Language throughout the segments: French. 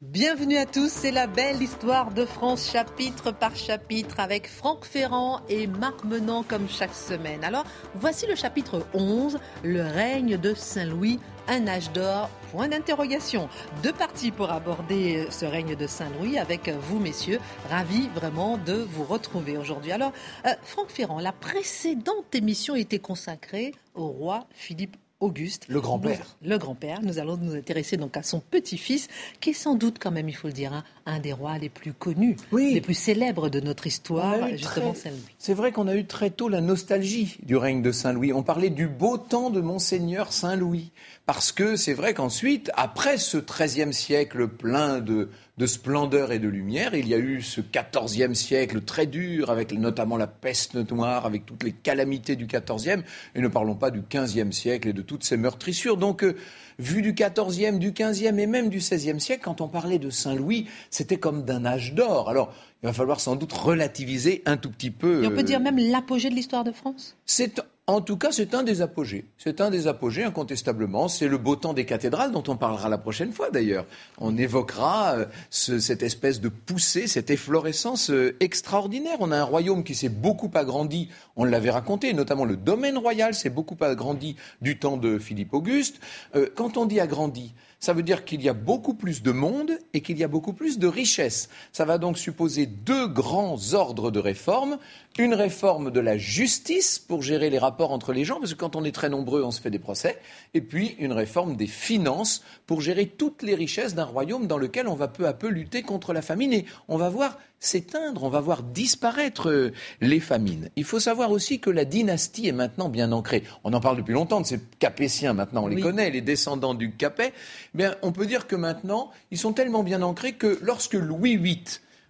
Bienvenue à tous, c'est la belle histoire de France chapitre par chapitre avec Franck Ferrand et Marc Menant comme chaque semaine. Alors, voici le chapitre 11, le règne de Saint-Louis un âge d'or Point d'interrogation. Deux parties pour aborder ce règne de Saint-Louis avec vous, messieurs. Ravi vraiment de vous retrouver aujourd'hui. Alors, euh, Franck Ferrand, la précédente émission était consacrée au roi Philippe Auguste. Le grand-père. Le grand-père. Nous allons nous intéresser donc à son petit-fils, qui est sans doute quand même, il faut le dire, un, des rois les plus connus, les plus célèbres de notre histoire, justement Saint-Louis. C'est vrai qu'on a eu très tôt la nostalgie du règne de Saint-Louis. On parlait du beau temps de Monseigneur Saint-Louis. Parce que c'est vrai qu'ensuite, après ce XIIIe siècle plein de, de splendeur et de lumière. Il y a eu ce XIVe siècle très dur, avec notamment la peste noire, avec toutes les calamités du XIVe, et ne parlons pas du XVe siècle et de toutes ces meurtrissures. Donc, euh, vu du XIVe, du XVe et même du XVIe siècle, quand on parlait de Saint-Louis, c'était comme d'un âge d'or. Alors, il va falloir sans doute relativiser un tout petit peu. Et on peut dire même l'apogée de l'histoire de France? C'est en tout cas, c'est un des apogées. C'est un des apogées, incontestablement. C'est le beau temps des cathédrales, dont on parlera la prochaine fois d'ailleurs. On évoquera euh, cette espèce de poussée, cette efflorescence euh, extraordinaire. On a un royaume qui s'est beaucoup agrandi, on l'avait raconté, notamment le domaine royal s'est beaucoup agrandi du temps de Philippe Auguste. Euh, quand on dit agrandi, ça veut dire qu'il y a beaucoup plus de monde et qu'il y a beaucoup plus de richesse. Ça va donc supposer deux grands ordres de réforme. Une réforme de la justice pour gérer les rapports entre les gens, parce que quand on est très nombreux, on se fait des procès. Et puis une réforme des finances pour gérer toutes les richesses d'un royaume dans lequel on va peu à peu lutter contre la famine. Et on va voir s'éteindre, on va voir disparaître euh, les famines. Il faut savoir aussi que la dynastie est maintenant bien ancrée. On en parle depuis longtemps de ces Capétiens, maintenant on les connaît, les descendants du Capet. Bien, on peut dire que maintenant, ils sont tellement bien ancrés que lorsque Louis VIII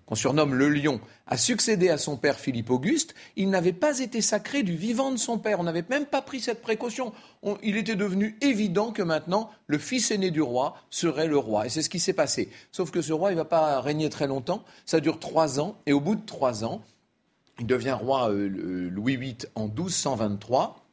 qu'on surnomme le lion, a succédé à son père Philippe Auguste, il n'avait pas été sacré du vivant de son père. On n'avait même pas pris cette précaution. il était devenu évident que maintenant, le fils aîné du roi serait le roi. Et c'est ce qui s'est passé. Sauf que ce roi, il ne va pas régner très longtemps. Ça dure trois ans. Et au bout de trois ans, il devient roi euh, Louis VIII en 1223.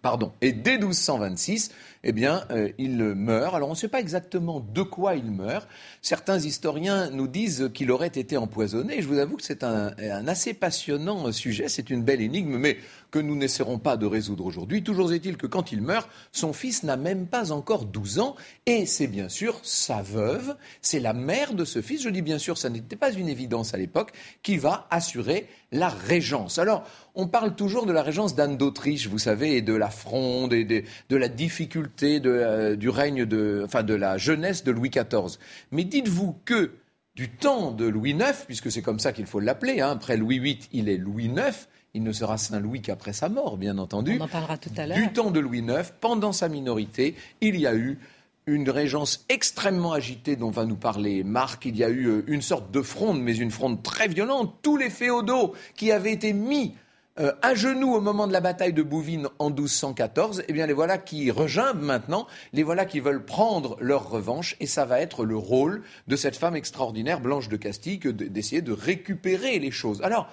Pardon. Et dès 1226, eh bien, euh, il meurt. Alors, on ne sait pas exactement de quoi il meurt. Certains historiens nous disent qu'il aurait été empoisonné. Je vous avoue que c'est un, assez passionnant sujet. C'est une belle énigme, mais que nous n'essaierons pas de résoudre aujourd'hui. Toujours est-il que quand il meurt, son fils n'a même pas encore 12 ans, et c'est bien sûr sa veuve, c'est la mère de ce fils, je dis bien sûr, ça n'était pas une évidence à l'époque, qui va assurer la régence. Alors, on parle toujours de la régence d'Anne d'Autriche, vous savez, et de la fronde, et de, la difficulté euh, du règne de, enfin, de la jeunesse de Louis XIV. Mais dites-vous que du temps de Louis IX, puisque c'est comme ça qu'il faut l'appeler, hein, après Louis VIII, il est Louis IX, il ne sera Saint Louis qu'après sa mort, bien entendu. On en parlera tout à l'heure. Du temps de Louis IX, pendant sa minorité, il y a eu une régence extrêmement agitée dont va nous parler Marc. Il y a eu euh, une sorte de fronde, mais une fronde très violente. Tous les féodaux qui avaient été mis euh, à genoux au moment de la bataille de Bouvines en 1214, eh bien les voilà qui regimbent maintenant, les voilà qui veulent prendre leur revanche, et ça va être le rôle de cette femme extraordinaire, Blanche de Castille, d'essayer de récupérer les choses. Alors,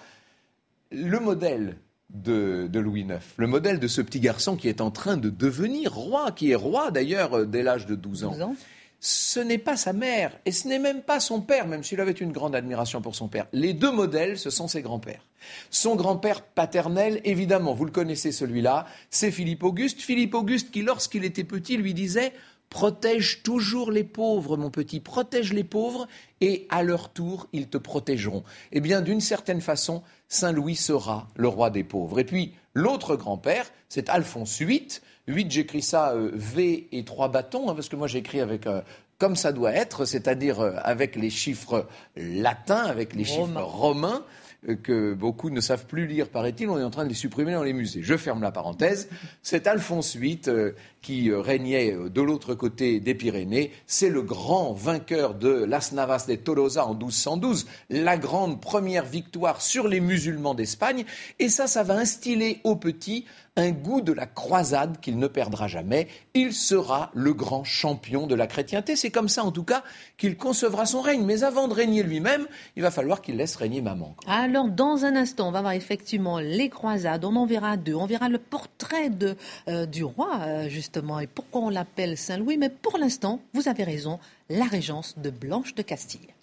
le modèle de, Louis IX, le modèle de ce petit garçon qui est en train de devenir roi, qui est roi d'ailleurs euh, dès l'âge de 12 ans. Ce n'est pas sa mère et ce n'est même pas son père, même s'il avait une grande admiration pour son père. Les deux modèles, ce sont ses grands-pères. Son grand-père paternel, évidemment, vous le connaissez celui-là, c'est Philippe Auguste. Philippe Auguste qui, lorsqu'il était petit, lui disait Protège toujours les pauvres, mon petit, protège les pauvres, et à leur tour, ils te protégeront. Eh bien, d'une certaine façon, Saint Louis sera le roi des pauvres. Et puis, l'autre grand-père, c'est Alphonse VIII. 8, j'écris ça euh, V et trois bâtons, hein, parce que moi j'écris avec euh, comme ça doit être, c'est-à-dire euh, avec les chiffres latins, avec les chiffres romains. Euh, que beaucoup ne savent plus lire, paraît-il. On est en train de les supprimer dans les musées. Je ferme la parenthèse. C'est Alphonse VIII euh, qui régnait de l'autre côté des Pyrénées. C'est le grand vainqueur de Las Navas de Tolosa en 1212, la grande première victoire sur les musulmans d'Espagne. Et ça, ça va instiller aux petits un goût de la croisade qu'il ne perdra jamais. Il sera le grand champion de la chrétienté. C'est comme ça, en tout cas, qu'il concevra son règne. Mais avant de régner lui-même, il va falloir qu'il laisse régner maman. Alors, dans un instant, on va voir effectivement les croisades. On en verra deux. On verra le portrait de, euh, du roi, euh, justement, et pourquoi on l'appelle Saint-Louis. Mais pour l'instant, vous avez raison, la régence de Blanche de Castille.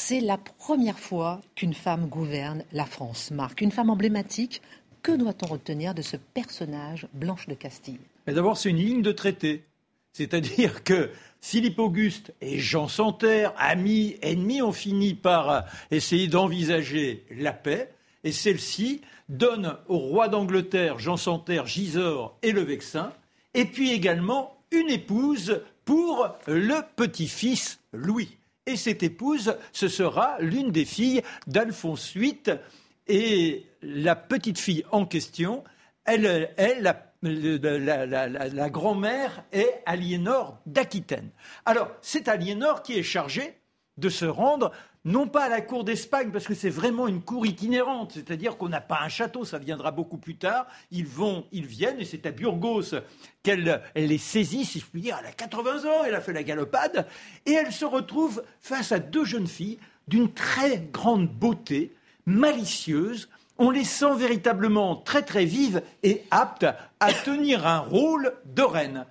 C'est la première fois qu'une femme gouverne la France. Marc, une femme emblématique. Que doit-on retenir de ce personnage, Blanche de Castille? D'abord, c'est une ligne de traité. C'est-à-dire que Philippe Auguste et Jean Santerre, amis, ennemis, ont fini par essayer d'envisager la paix. Et celle-ci donne au roi d'Angleterre, Jean Santerre, Gisors et le Vexin, et puis également une épouse pour le petit-fils Louis et cette épouse, ce sera l'une des filles d'Alphonse VIII. Et la petite fille en question, elle, la grand-mère est Aliénor d'Aquitaine. Alors, c'est Aliénor qui est chargée de se rendre non pas à la cour d'Espagne, parce que c'est vraiment une cour itinérante, c'est-à-dire qu'on n'a pas un château, ça viendra beaucoup plus tard. Ils vont, ils viennent, et c'est à Burgos qu'elle les saisit, si je puis dire. Elle a 80 ans, elle a fait la galopade, et elle se retrouve face à deux jeunes filles d'une très grande beauté, malicieuses. On les sent véritablement très très vives et aptes à tenir un rôle de reine.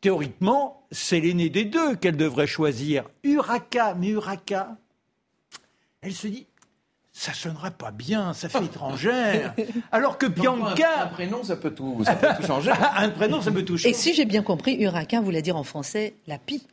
Théoriquement, c'est l'aîné des deux qu'elle devrait choisir. Uraka, mais Uraka, elle se dit, ça sonnerait pas bien, ça fait étrangère. Alors que Bianca. Un, prénom, ça peut tout, ça peut tout changer. un prénom, ça peut tout changer. Et si j'ai bien compris, Uraka voulait dire en français la pie.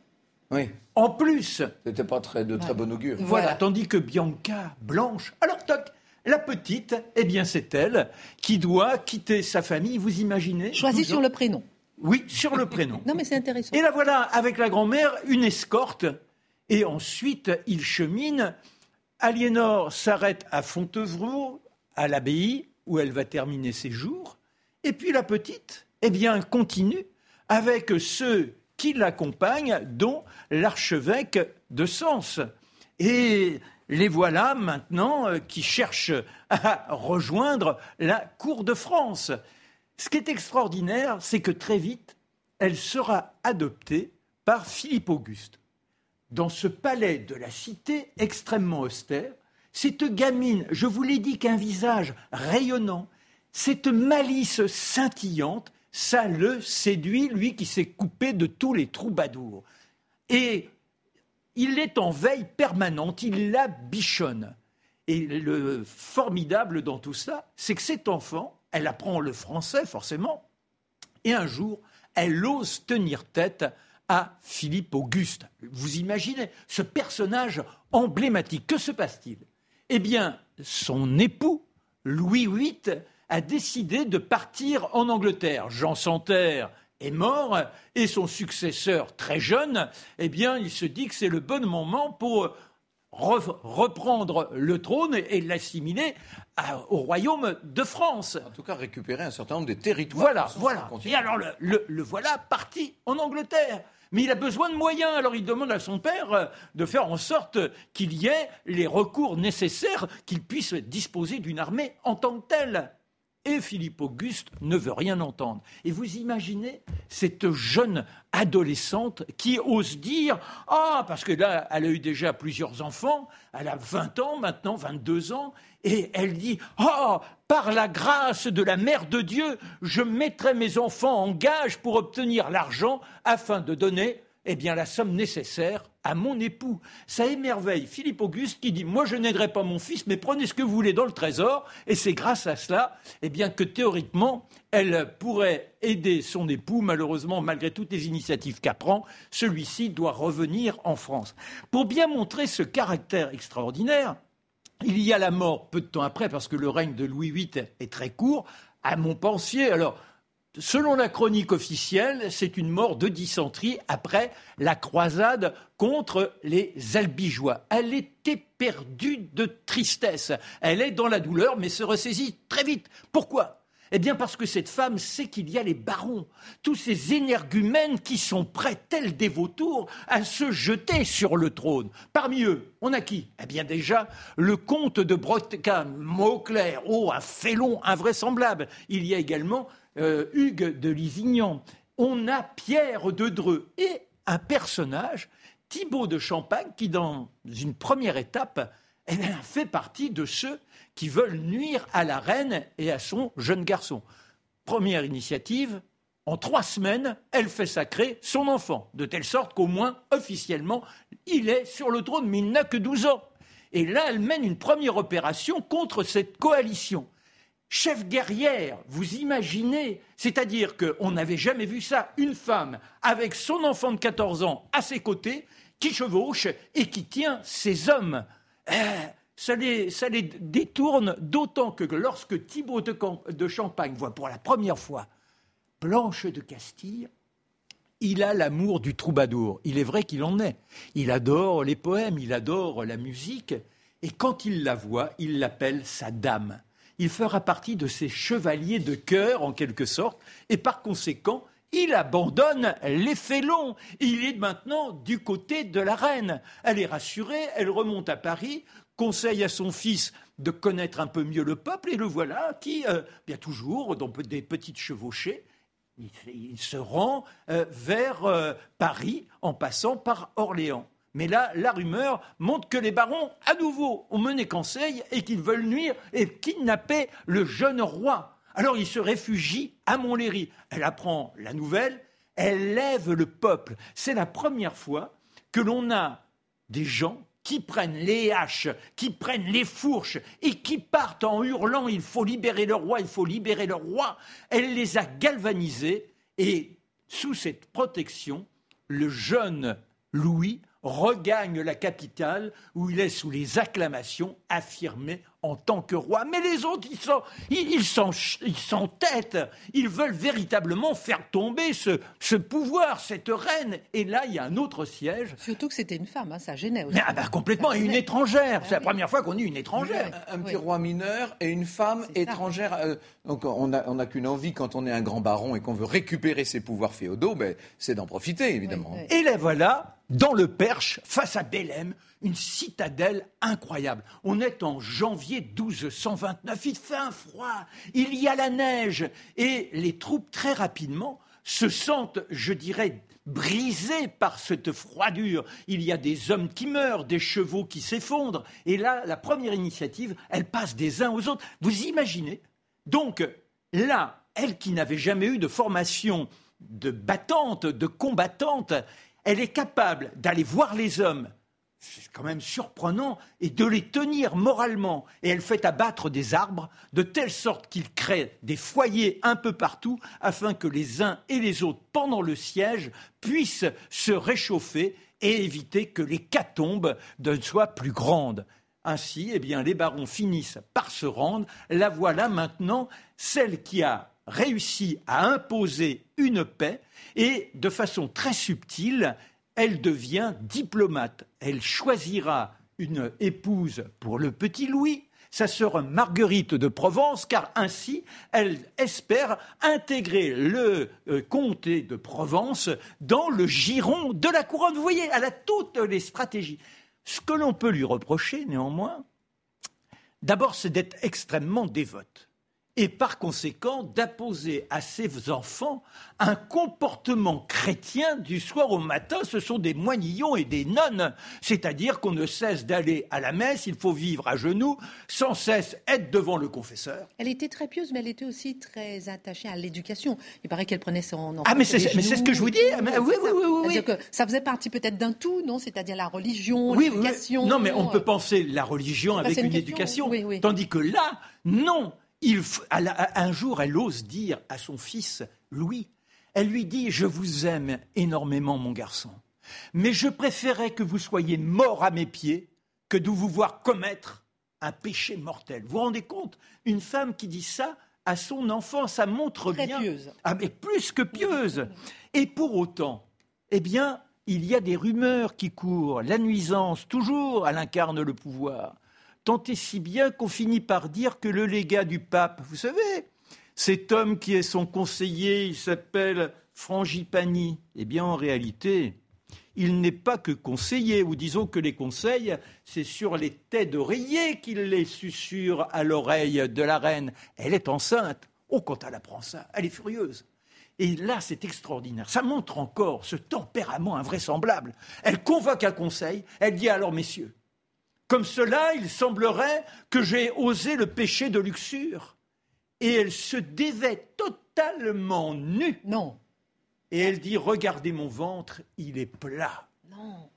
Oui. En plus. C'était pas très, de très bon augure. Voilà. tandis que Bianca, blanche. Alors, toc, la petite, eh bien, c'est elle qui doit quitter sa famille, vous imaginez? Choisie sur le prénom. Oui, sur le prénom. non, mais c'est intéressant. Et là, voilà, avec la grand-mère, une escorte. Et ensuite, il chemine Aliénor s'arrête à Fontevraud, à l'abbaye, où elle va terminer ses jours. Et puis la petite, eh bien, continue avec ceux qui l'accompagnent, dont l'archevêque de Sens. Et les voilà maintenant euh, qui cherchent à rejoindre la cour de France. Ce qui est extraordinaire, c'est que très vite, elle sera adoptée par Philippe Auguste dans ce palais de la cité extrêmement austère, cette gamine, je vous l'ai dit qu'un visage rayonnant, cette malice scintillante, ça le séduit, lui qui s'est coupé de tous les troubadours. Et il est en veille permanente, il la bichonne. Et le formidable dans tout ça, c'est que cet enfant, elle apprend le français forcément, et un jour, elle ose tenir tête à Philippe Auguste. Vous imaginez ce personnage emblématique. Que se passe-t-il? Eh bien, son époux, Louis VIII, a décidé de partir en Angleterre. Jean Santerre est mort et son successeur, très jeune, eh bien, il se dit que c'est le bon moment pour reprendre le trône et, l'assimiler au royaume de France. En tout cas, récupérer un certain nombre de territoires. Voilà, voilà. Et alors, le voilà parti en Angleterre. Mais il a besoin de moyens, alors il demande à son père euh, de faire en sorte qu'il y ait les recours nécessaires, qu'il puisse disposer d'une armée en tant que telle. Et Philippe Auguste ne veut rien entendre. Et vous imaginez cette jeune adolescente qui ose dire Ah, parce que là, elle a eu déjà plusieurs enfants, elle a 20 ans maintenant, 22 ans, et elle dit Ah, par la grâce de la Mère de Dieu, je mettrai mes enfants en gage pour obtenir l'argent afin de donner eh bien, la somme nécessaire à mon époux. Ça émerveille Philippe Auguste qui dit Moi, je n'aiderai pas mon fils, mais prenez ce que vous voulez dans le trésor. Et c'est grâce à cela eh bien, que théoriquement, elle pourrait aider son époux. Malheureusement, malgré toutes les initiatives qu'elle prend, celui-ci doit revenir en France. Pour bien montrer ce caractère extraordinaire, il y a la mort peu de temps après, parce que le règne de Louis VIII est très court, à Montpensier. Alors, Selon la chronique officielle, c'est une mort de dysenterie après la croisade contre les albigeois. Elle était perdue de tristesse. Elle est dans la douleur, mais se ressaisit très vite. Pourquoi? Eh bien parce que cette femme sait qu'il y a les barons, tous ces énergumènes qui sont prêts, tels des vautours, à se jeter sur le trône. Parmi eux, on a qui? Eh bien déjà, le comte de Bretagne, Mauclair, oh, un félon invraisemblable. Il y a également euh, Hugues de Lisignan. On a Pierre de Dreux et un personnage, Thibaut de Champagne, qui dans une première étape eh fait partie de ceux qui veulent nuire à la reine et à son jeune garçon. Première initiative, en trois semaines, elle fait sacrer son enfant, de telle sorte qu'au moins officiellement, il est sur le trône, mais il n'a que 12 ans. Et là, elle mène une première opération contre cette coalition. Chef guerrière, vous imaginez? C'est-à-dire qu'on n'avait jamais vu ça, une femme avec son enfant de 14 ans à ses côtés, qui chevauche et qui tient ses hommes. Eh, ça les, détourne d'autant que lorsque Thibaut de, Champagne voit pour la première fois Blanche de Castille, il a l'amour du troubadour. Il est vrai qu'il en est. Il adore les poèmes, il adore la musique, et quand il la voit, il l'appelle sa dame. Il fera partie de ses chevaliers de cœur, en quelque sorte, et par conséquent, il abandonne les félons. Il est maintenant du côté de la reine. Elle est rassurée, elle remonte à Paris conseille à son fils de connaître un peu mieux le peuple, et le voilà qui, euh, bien toujours, dans des petites chevauchées, il, se rend euh, vers euh, Paris en passant par Orléans. Mais là, la rumeur montre que les barons, à nouveau, ont mené conseil et qu'ils veulent nuire et kidnapper le jeune roi. Alors il se réfugie à Montlhéry. Elle apprend la nouvelle, elle lève le peuple. C'est la première fois que l'on a des gens qui prennent les haches, qui prennent les fourches et qui partent en hurlant il faut libérer le roi, il faut libérer le roi. Elle les a galvanisés et sous cette protection, le jeune Louis regagne la capitale où il est sous les acclamations affirmé en tant que roi. Mais les autres, ils sont, ils, s'entêtent. Ils veulent véritablement faire tomber ce, ce, pouvoir, cette reine. Et là, il y a un autre siège. Surtout que c'était une femme, hein, ça gênait aussi. Ah bah, complètement, et une étrangère. Ah C'est la première fois qu'on dit une étrangère. Un, petit roi mineur et une femme étrangère. Euh, donc on n'a on a qu'une envie quand on est un grand baron et qu'on veut récupérer ses pouvoirs féodaux, ben, c'est d'en profiter, évidemment. Et là voilà, dans le Perche, face à Bélem, une citadelle incroyable. On est en janvier 1229, il fait un froid, il y a la neige, et les troupes très rapidement se sentent, je dirais, brisées par cette froidure. Il y a des hommes qui meurent, des chevaux qui s'effondrent, et là, la première initiative, elle passe des uns aux autres. Vous imaginez Donc là, elle qui n'avait jamais eu de formation de battante, de combattante, elle est capable d'aller voir les hommes c'est quand même surprenant, et de les tenir moralement. Et elle fait abattre des arbres de telle sorte qu'ils créent des foyers un peu partout afin que les uns et les autres, pendant le siège, puissent se réchauffer et éviter que l'hécatombe ne soit plus grande. Ainsi, eh bien, les barons finissent par se rendre. La voilà maintenant, celle qui a réussi à imposer une paix et de façon très subtile, elle devient diplomate. Elle choisira une épouse pour le petit Louis, sa sœur Marguerite de Provence, car ainsi elle espère intégrer le euh, comté de Provence dans le giron de la couronne. Vous voyez, elle a toutes les stratégies. Ce que l'on peut lui reprocher, néanmoins, d'abord, c'est d'être extrêmement dévote et par conséquent d'imposer à ses enfants un comportement chrétien du soir au matin. Ce sont des moignillons et des nonnes, c'est-à-dire qu'on ne cesse d'aller à la messe, il faut vivre à genoux, sans cesse être devant le confesseur. Elle était très pieuse, mais elle était aussi très attachée à l'éducation. Il paraît qu'elle prenait son enfant. Ah, mais c'est ce que je vous dis. oui, oui, oui, oui, Que ça faisait partie peut-être d'un tout, non? C'est-à-dire la religion, l'éducation. Non, mais on peut penser la religion avec une, une éducation, tandis que là, non un jour, elle ose dire à son fils Louis, elle lui dit Je vous aime énormément, mon garçon, mais je préférais que vous soyez mort à mes pieds que de vous voir commettre un péché mortel. Vous vous rendez compte Une femme qui dit ça à son enfant. Ça montre Très bien. pieuse. Ah, mais plus que pieuse. Et pour autant, eh bien, il y a des rumeurs qui courent. La nuisance, toujours, elle incarne le pouvoir. Tant et si bien qu'on finit par dire que le légat du pape, vous savez, cet homme qui est son conseiller, il s'appelle Frangipani. Eh bien, en réalité, il n'est pas que conseiller, ou disons que les conseils, c'est sur les têtes d'oreiller qu'il les susurre à l'oreille de la reine. Elle est enceinte. Oh, quand elle apprend ça, elle est furieuse. Et là, c'est extraordinaire. Ça montre encore ce tempérament invraisemblable. Elle convoque un conseil, elle dit alors, messieurs, comme cela, il semblerait que j'ai osé le péché de luxure. Et elle se dévêt totalement nue. Non, Et elle dit, regardez mon ventre, il est plat. non.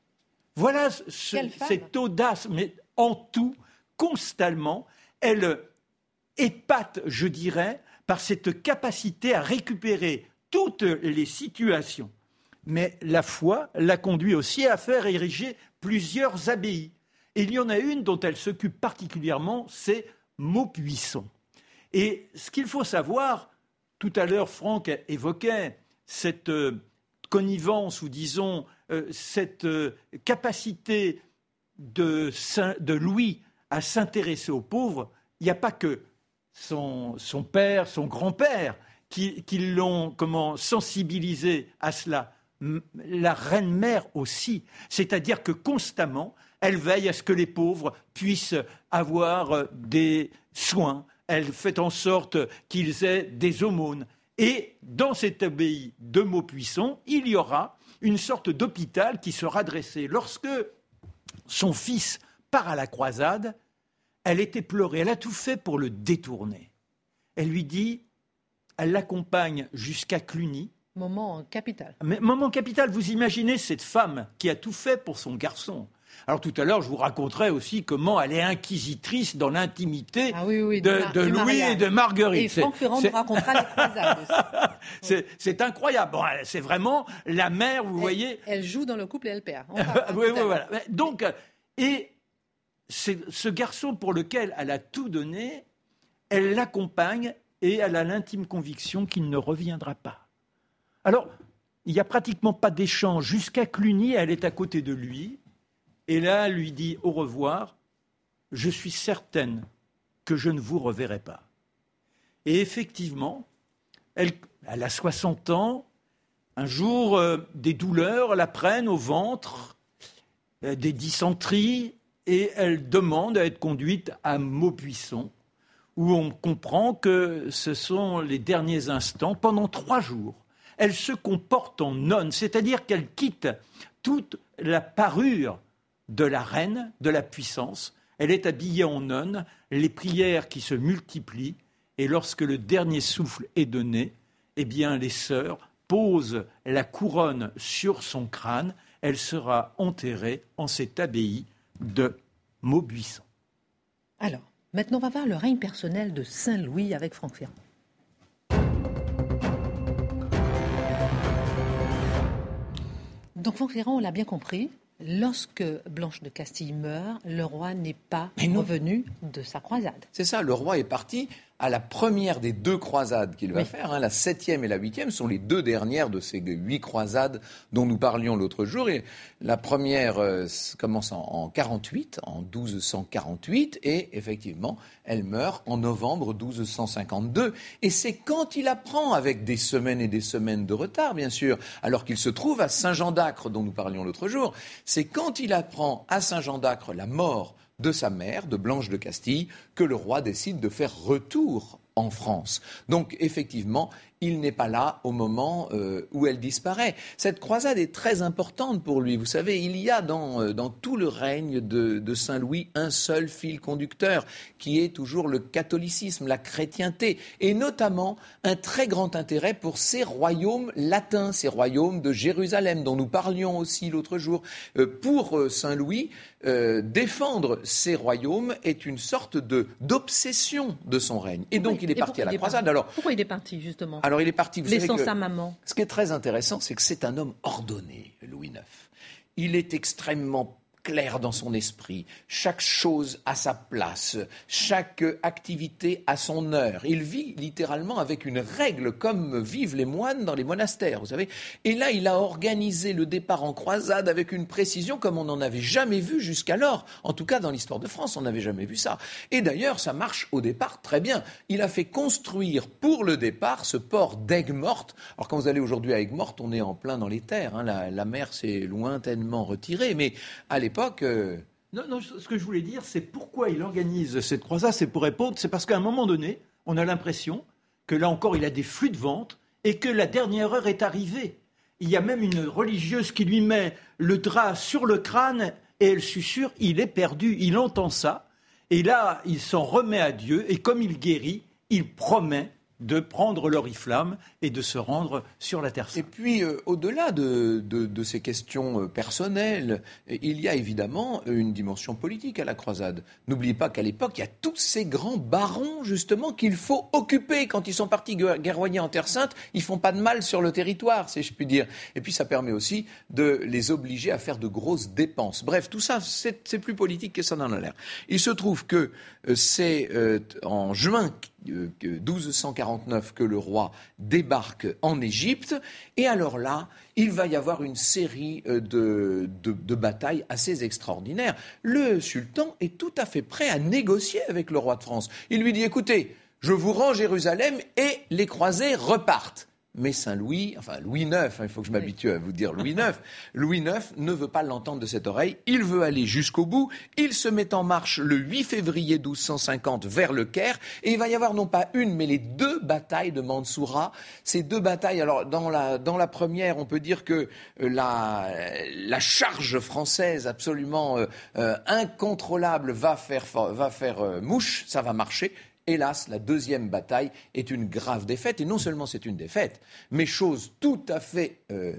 Voilà ce- cette audace, mais en tout, constamment, elle épate, je dirais, par cette capacité à récupérer toutes les situations. Mais la foi l'a conduit aussi à faire ériger plusieurs abbayes. Il y en a une dont elle s'occupe particulièrement, c'est Maubuisson. Et ce qu'il faut savoir, tout à l'heure, Franck évoquait cette euh, connivence ou disons euh, cette euh, capacité de, Louis à s'intéresser aux pauvres. Il n'y a pas que son, père, son grand-père qui, qui l'ont comment sensibilisé à cela. La reine-mère aussi. C'est-à-dire que constamment, elle veille à ce que les pauvres puissent avoir euh, des soins. Elle fait en sorte qu'ils aient des aumônes. Et dans cette abbaye de Maupuisson, il y aura une sorte d'hôpital qui sera dressé. Lorsque son fils part à la croisade, elle était pleurée, elle a tout fait pour le détourner. Elle lui dit, elle l'accompagne jusqu'à Cluny. Moment capital. Mais moment capital, vous imaginez cette femme qui a tout fait pour son garçon. Alors tout à l'heure, je vous raconterai aussi comment elle est inquisitrice dans l'intimité Ah oui, oui, de, Louis et de Marguerite. Et C'est- Franck Ferrand nous racontera aussi. c'est- incroyable. Bon, c'est vraiment la mère, vous Elle- voyez. Elle joue dans le couple et elle perd. On oui, voilà. Donc, et c'est ce garçon pour lequel elle a tout donné, elle l'accompagne et elle a l'intime conviction qu'il ne reviendra pas. Alors, il n'y a pratiquement pas d'échange. Jusqu'à Cluny, elle est à côté de lui. Et là, elle lui dit au revoir. Je suis certaine que je ne vous reverrai pas. Et effectivement, elle, elle a 60 ans. Un jour, euh, des douleurs la prennent au ventre, euh, des dysenteries, et elle demande à être conduite à Maubuisson, où on comprend que ce sont les derniers instants. Pendant trois jours, elle se comporte en nonne, c'est-à-dire qu'elle quitte toute la parure de la reine, de la puissance. Elle est habillée en nonne, les prières qui se multiplient, et lorsque le dernier souffle est donné, eh bien, les sœurs posent la couronne sur son crâne. Elle sera enterrée en cette abbaye de Maubuisson. Alors, maintenant, on va voir le règne personnel de Saint-Louis avec Franck Ferrand. Donc, Franck Ferrand, on l'a bien compris, lorsque Blanche de Castille meurt, le roi n'est pas revenu de sa croisade. C'est ça, le roi est parti à la première des deux croisades qu'il va Oui. faire. hein. la septième et la huitième sont les deux dernières de ces huit croisades dont nous parlions l'autre jour. Et la première euh, commence en, en 48, en 1248, et effectivement, elle meurt en novembre 1252. Et c'est quand il apprend, avec des semaines et des semaines de retard, bien sûr, alors qu'il se trouve à Saint-Jean d'Acre, dont nous parlions l'autre jour, c'est quand il apprend à Saint-Jean d'Acre la mort de sa mère, de Blanche de Castille, que le roi décide de faire retour en France. Donc effectivement, il n'est pas là au moment euh, où elle disparaît. Cette croisade est très importante pour lui. Vous savez, il y a dans, euh, dans tout le règne de, de Saint-Louis un seul fil conducteur, qui est toujours le catholicisme, la chrétienté, et notamment un très grand intérêt pour ces royaumes latins, ces royaumes de Jérusalem, dont nous parlions aussi l'autre jour. Euh, pour Saint-Louis, euh, défendre ces royaumes est une sorte de d'obsession de son règne. Et donc il est Et parti à la croisade. parti? Alors, Pourquoi il est parti, justement? Alors il est parti. Vous savez Laissant que- sa maman. ce qui est très intéressant, c'est que c'est un homme ordonné, Louis IX. Il est extrêmement clair dans son esprit, chaque chose à sa place, chaque activité à son heure. Il vit littéralement avec une règle comme vivent les moines dans les monastères, vous savez. Et là, il a organisé le départ en croisade avec une précision comme on n'en avait jamais vu jusqu'alors. En tout cas, dans l'histoire de France, on n'avait jamais vu ça. Et d'ailleurs, ça marche au départ très bien. Il a fait construire pour le départ ce port d'Aigues-Mortes. Alors quand vous allez aujourd'hui à Aigues-Mortes, on est en plein dans les terres. Hein. La, la mer s'est lointainement retirée. Mais à l'époque, non, non, ce que je voulais dire, c'est pourquoi il organise cette croisade, c'est pour répondre, c'est parce qu'à un moment donné, on a l'impression que là encore, il a des flux de vente et que la dernière heure est arrivée. Il y a même une religieuse qui lui met le drap sur le crâne et elle susurre, il est perdu, il entend ça. Et là, il s'en remet à Dieu et comme il guérit, il promet de prendre l'oriflamme et de se rendre sur la Terre Et puis, euh, au-delà de, ces questions euh, personnelles, il y a évidemment une dimension politique à la croisade. N'oubliez pas qu'à l'époque, il y a tous ces grands barons, justement, qu'il faut occuper. Quand ils sont partis guerroyer en Terre Sainte, ils font pas de mal sur le territoire, si je puis dire. Et puis, ça permet aussi de les obliger à faire de grosses dépenses. Bref, tout ça, c'est plus politique que ça n'en a l'air. Il se trouve que euh, c'est en juin 1249 que le roi débarque en Égypte. Et alors là, il va y avoir une série euh, de, de, batailles assez extraordinaires. Le sultan est tout à fait prêt à négocier avec le roi de France. Il lui dit, écoutez, je vous rends Jérusalem et les croisés repartent. Mais Saint-Louis, enfin Louis IX, hein, il faut que je m'habitue à vous dire Louis IX, Louis IX ne veut pas l'entendre de cette oreille, il veut aller jusqu'au bout, il se met en marche le 8 février 1250 vers le Caire, et il va y avoir non pas une, mais les deux batailles de Mansoura. Ces deux batailles, alors dans la, dans la première, on peut dire que euh, la, la charge française absolument euh, euh, incontrôlable va faire, va faire mouche, ça va marcher, Hélas, la deuxième bataille est une grave défaite. Et non seulement c'est une défaite, mais chose tout à fait euh,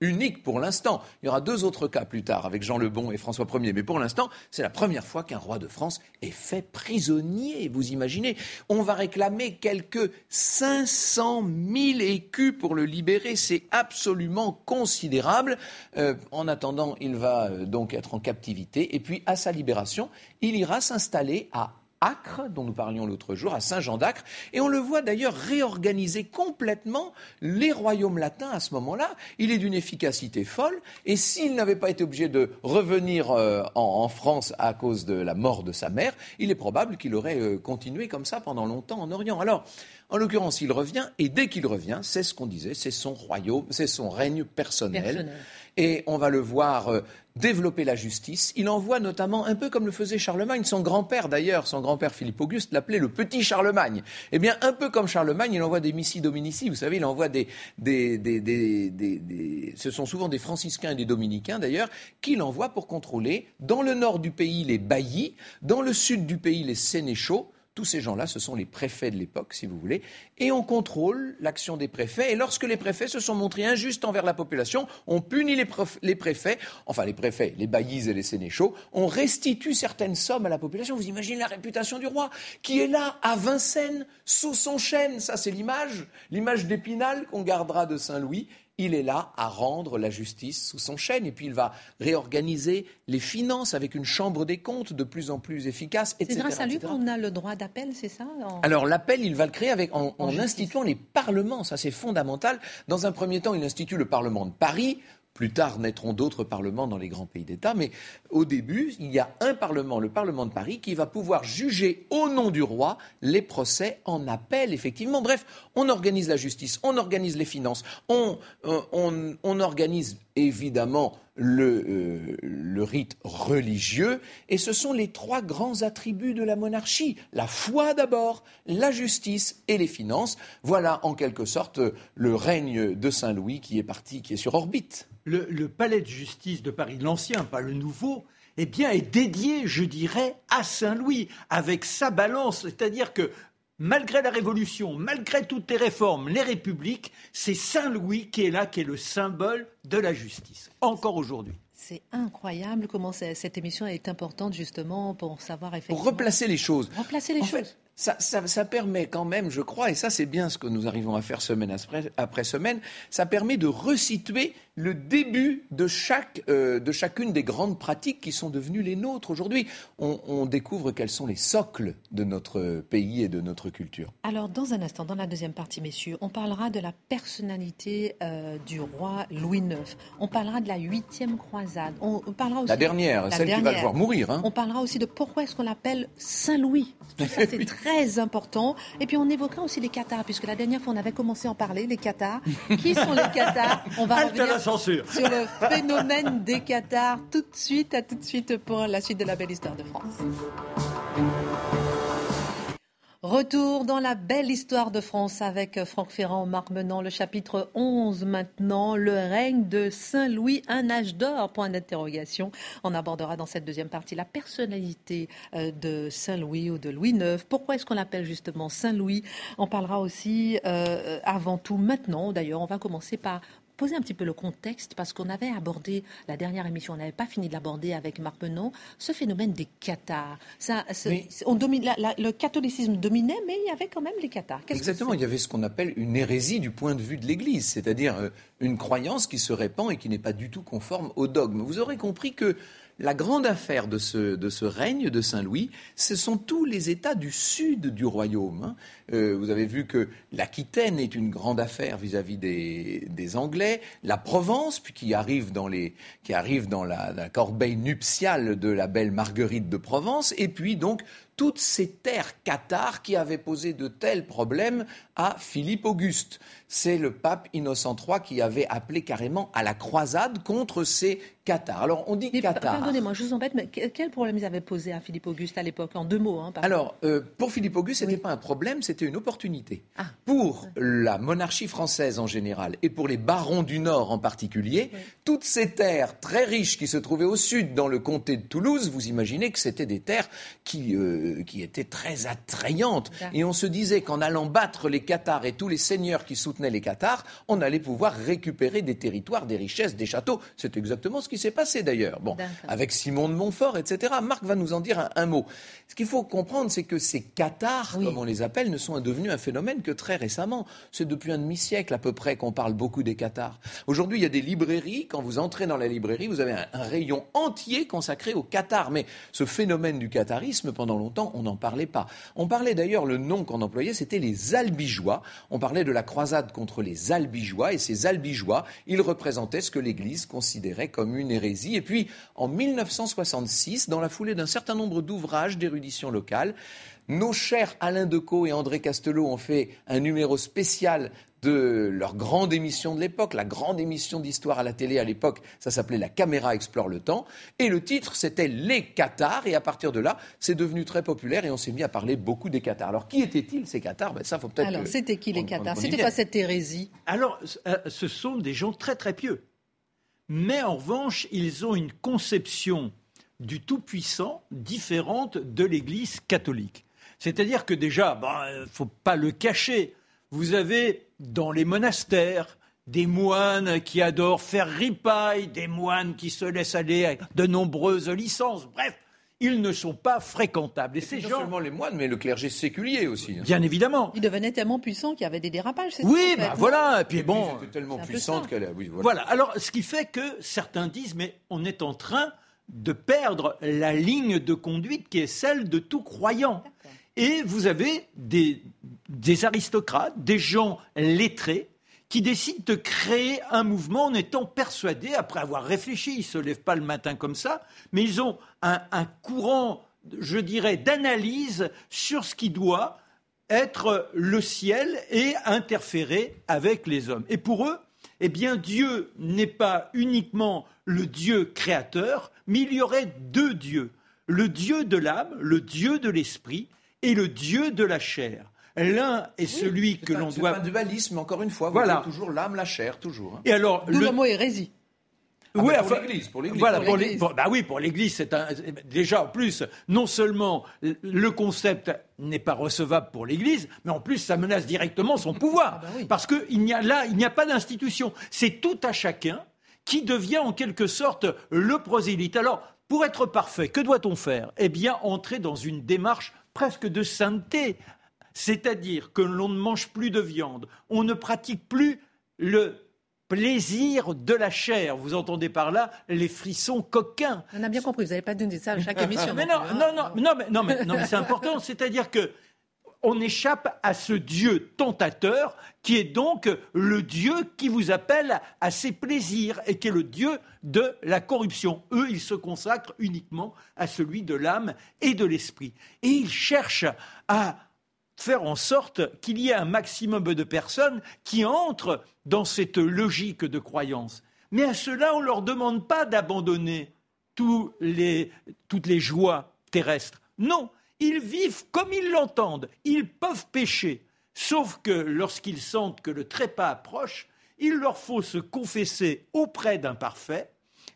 unique pour l'instant. Il y aura deux autres cas plus tard avec Jean le Bon et François Ier. Mais pour l'instant, c'est la première fois qu'un roi de France est fait prisonnier. Vous imaginez On va réclamer quelques 500 000 écus pour le libérer. C'est absolument considérable. Euh, en attendant, il va euh, donc être en captivité. Et puis, à sa libération, il ira s'installer à Acre, dont nous parlions l'autre jour, à Saint-Jean d'Acre. Et on le voit d'ailleurs réorganiser complètement les royaumes latins à ce moment-là. Il est d'une efficacité folle. Et s'il n'avait pas été obligé de revenir euh, en, France à cause de la mort de sa mère, il est probable qu'il aurait euh, continué comme ça pendant longtemps en Orient. Alors, en l'occurrence, il revient, et dès qu'il revient, c'est ce qu'on disait, c'est son royaume, c'est son règne personnel. Et on va le voir euh, développer la justice. Il envoie notamment, un peu comme le faisait Charlemagne, son grand-père d'ailleurs, son grand-père Philippe Auguste l'appelait le petit Charlemagne. Eh bien, un peu comme Charlemagne, il envoie des missi dominici, vous savez, il envoie des, des, des, des, Ce sont souvent des franciscains et des dominicains d'ailleurs, qu'il envoie pour contrôler dans le nord du pays les baillis, dans le sud du pays les sénéchaux, tous ces gens-là, ce sont les préfets de l'époque, si vous voulez, et on contrôle l'action des préfets. Et lorsque les préfets se sont montrés injustes envers la population, on punit les, préfets, enfin les préfets, les baillis et les sénéchaux, on restitue certaines sommes à la population. Vous imaginez la réputation du roi, qui est là, à Vincennes, sous son chêne. Ça, c'est l'image, l'image d'Épinal qu'on gardera de Saint-Louis il est là à rendre la justice sous son chêne. Et puis il va réorganiser les finances avec une chambre des comptes de plus en plus efficace, etc. C'est grâce à lui qu'on a le droit d'appel, c'est ça Alors l'appel, il va le créer avec, en, en instituant les parlements. Ça, c'est fondamental. Dans un premier temps, il institue le Parlement de Paris plus tard naîtront d'autres parlements dans les grands pays d'État, mais au début, il y a un parlement, le Parlement de Paris, qui va pouvoir juger au nom du roi les procès en appel, effectivement. Bref, on organise la justice, on organise les finances, on, euh, organise évidemment le, euh, le, rite religieux, et ce sont les trois grands attributs de la monarchie. La foi d'abord, la justice et les finances. Voilà en quelque sorte le règne de Saint-Louis qui est parti, qui est sur orbite le, palais de justice de Paris, l'ancien, pas le nouveau, eh bien, est dédié, je dirais, à Saint-Louis, avec sa balance. C'est-à-dire que malgré la Révolution, malgré toutes les réformes, les républiques, c'est Saint-Louis qui est là, qui est le symbole de la justice, encore aujourd'hui. C'est incroyable comment cette émission est importante justement pour savoir effectivement. Pour replacer les choses. Replacer les choses. ça, ça, permet quand même, je crois, et ça c'est bien ce que nous arrivons à faire semaine après, semaine, ça permet de resituer le début de, chaque, euh, de chacune des grandes pratiques qui sont devenues les nôtres aujourd'hui. On, découvre quels sont les socles de notre pays et de notre culture. Alors, dans un instant, dans la deuxième partie, messieurs, on parlera de la personnalité euh, du roi Louis IX. On parlera de la huitième croisade. On, parlera aussi la dernière, celle qui va le voir mourir. Hein. On parlera aussi de pourquoi est-ce qu'on l'appelle Saint Louis. Tout ça, c'est très important. Et puis, on évoquera aussi les Qatars, puisque la dernière fois, on avait commencé à en parler, les Qatars. Qui sont les Qatars On va revenir sur le phénomène des Qatars. Tout de suite, à tout de suite pour la suite de la belle histoire de France. Retour dans la belle histoire de France avec Franck Ferrand, Marc Menant, le chapitre 11 maintenant, le règne de Saint-Louis, un âge d'or, point d'interrogation. On abordera dans cette deuxième partie la personnalité euh, de Saint-Louis ou de Louis IX. Pourquoi est-ce qu'on l'appelle justement Saint-Louis? On parlera aussi euh, avant tout maintenant, d'ailleurs, on va commencer par poser un petit peu le contexte, parce qu'on avait abordé, la dernière émission, on n'avait pas fini de l'aborder avec Marc Menon, ce phénomène des cathares. Ça, on domine, le catholicisme dominait, mais il y avait quand même les cathares. Exactement, il y avait ce qu'on appelle une hérésie du point de vue de l'Église, c'est-à-dire euh, une croyance qui se répand et qui n'est pas du tout conforme au dogme. Vous aurez compris que la grande affaire de ce, règne de Saint-Louis, ce sont tous les États du sud du royaume. Hein. Euh, vous avez vu que l'Aquitaine est une grande affaire vis-à-vis des, Anglais, la Provence, puis qui arrive dans, la corbeille nuptiale de la belle Marguerite de Provence, et puis donc toutes ces terres cathares qui avaient posé de tels problèmes à Philippe Auguste. C'est le pape Innocent III qui avait appelé carrément à la croisade contre ces cathares. Alors on dit cathares. Pardonnez-moi, je vous embête, mais quel problème ils avaient posé à Philippe Auguste à l'époque En deux mots. Hein, Alors, euh, pour Philippe Auguste, ce n'était pas un problème, c'était une opportunité. Ah. Pour la monarchie française en général et pour les barons du Nord en particulier, toutes ces terres très riches qui se trouvaient au sud dans le comté de Toulouse, vous imaginez que c'était des terres qui... Euh, qui était très attrayante. Et on se disait qu'en allant battre les Qatars et tous les seigneurs qui soutenaient les Qatars, on allait pouvoir récupérer des territoires, des richesses, des châteaux. C'est exactement ce qui s'est passé d'ailleurs. Bon, avec Simon de Montfort, etc. Marc va nous en dire un, mot. Ce qu'il faut comprendre, c'est que ces Qatars, comme on les appelle, ne sont devenus un phénomène que très récemment. C'est depuis un demi-siècle à peu près qu'on parle beaucoup des Qatars. Aujourd'hui, il y a des librairies. Quand vous entrez dans la librairie, vous avez un, un rayon entier consacré aux Qatars. Mais ce phénomène du qatarisme, pendant longtemps, on n'en parlait pas. On parlait d'ailleurs, le nom qu'on employait, c'était les albigeois. On parlait de la croisade contre les albigeois, et ces albigeois, ils représentaient ce que l'Église considérait comme une hérésie. Et puis, en 1966, dans la foulée d'un certain nombre d'ouvrages d'érudition locale, nos chers Alain Decaux et André Castelot ont fait un numéro spécial de leur grande émission de l'époque, la grande émission d'histoire à la télé à l'époque, ça s'appelait La caméra explore le temps, et le titre c'était Les Qatars, et à partir de là, c'est devenu très populaire et on s'est mis à parler beaucoup des Qatars. Alors qui étaient-ils ces Qatars ben, ça faut peut-être. Alors c'était qui les Qatars C'était pas cette hérésie? Alors euh, ce sont des gens très très pieux, mais en revanche ils ont une conception du Tout-Puissant différente de l'Église catholique. C'est-à-dire que déjà, il ben, ne faut pas le cacher, vous avez dans les monastères des moines qui adorent faire ripaille, des moines qui se laissent aller à de nombreuses licences. Bref, ils ne sont pas fréquentables. Et, ces non seulement les moines, mais le clergé séculier aussi. Hein. Bien évidemment. Ils devenaient tellement puissants qu'il y avait des dérapages. Oui, ben voilà. Et puis bon, tellement puissante qu'elle. Oui, voilà. voilà. Alors, ce qui fait que certains disent, mais on est en train de perdre la ligne de conduite qui est celle de tout croyant. Et vous avez des, aristocrates, des gens lettrés, qui décident de créer un mouvement en étant persuadés, après avoir réfléchi, ils ne se lèvent pas le matin comme ça, mais ils ont un, un courant, je dirais, d'analyse sur ce qui doit être le ciel et interférer avec les hommes. Et pour eux, eh bien, Dieu n'est pas uniquement le Dieu créateur, mais il y aurait deux dieux. Le Dieu de l'âme, le Dieu de l'esprit, et le Dieu de la chair. L'un est celui que l'on doit. C'est un dualisme, encore une fois. Voilà. toujours l'âme, la chair, toujours. Hein. Et alors, le... mot hérésie. Ah oui, pour l'Église, pour l'Église. Voilà, pour bah oui, pour l'Église, c'est un... déjà en plus, non seulement le concept n'est pas recevable pour l'Église, mais en plus ça menace directement son pouvoir, ah bah parce que il n'y a là, il n'y a pas d'institution. C'est tout à chacun qui devient en quelque sorte le prosélyte. Alors, pour être parfait, que doit-on faire? Eh bien, entrer dans une démarche presque de sainteté. C'est-à-dire que l'on ne mange plus de viande, on ne pratique plus le plaisir de la chair. Vous entendez par là les frissons coquins. On a bien compris, vous n'avez pas donné ça à chaque émission. mais non, non, non, non, mais, non, mais, non, mais c'est important. C'est-à-dire que on échappe à ce Dieu tentateur qui est donc le Dieu qui vous appelle à ses plaisirs et qui est le Dieu de la corruption. Eux, ils se consacrent uniquement à celui de l'âme et de l'esprit. Et ils cherchent à faire en sorte qu'il y ait un maximum de personnes qui entrent dans cette logique de croyance. Mais à cela, on ne leur demande pas d'abandonner toutes les joies terrestres. Non, ils vivent comme ils l'entendent. Ils peuvent pécher. Sauf que lorsqu'ils sentent que le trépas approche, il leur faut se confesser auprès d'un parfait.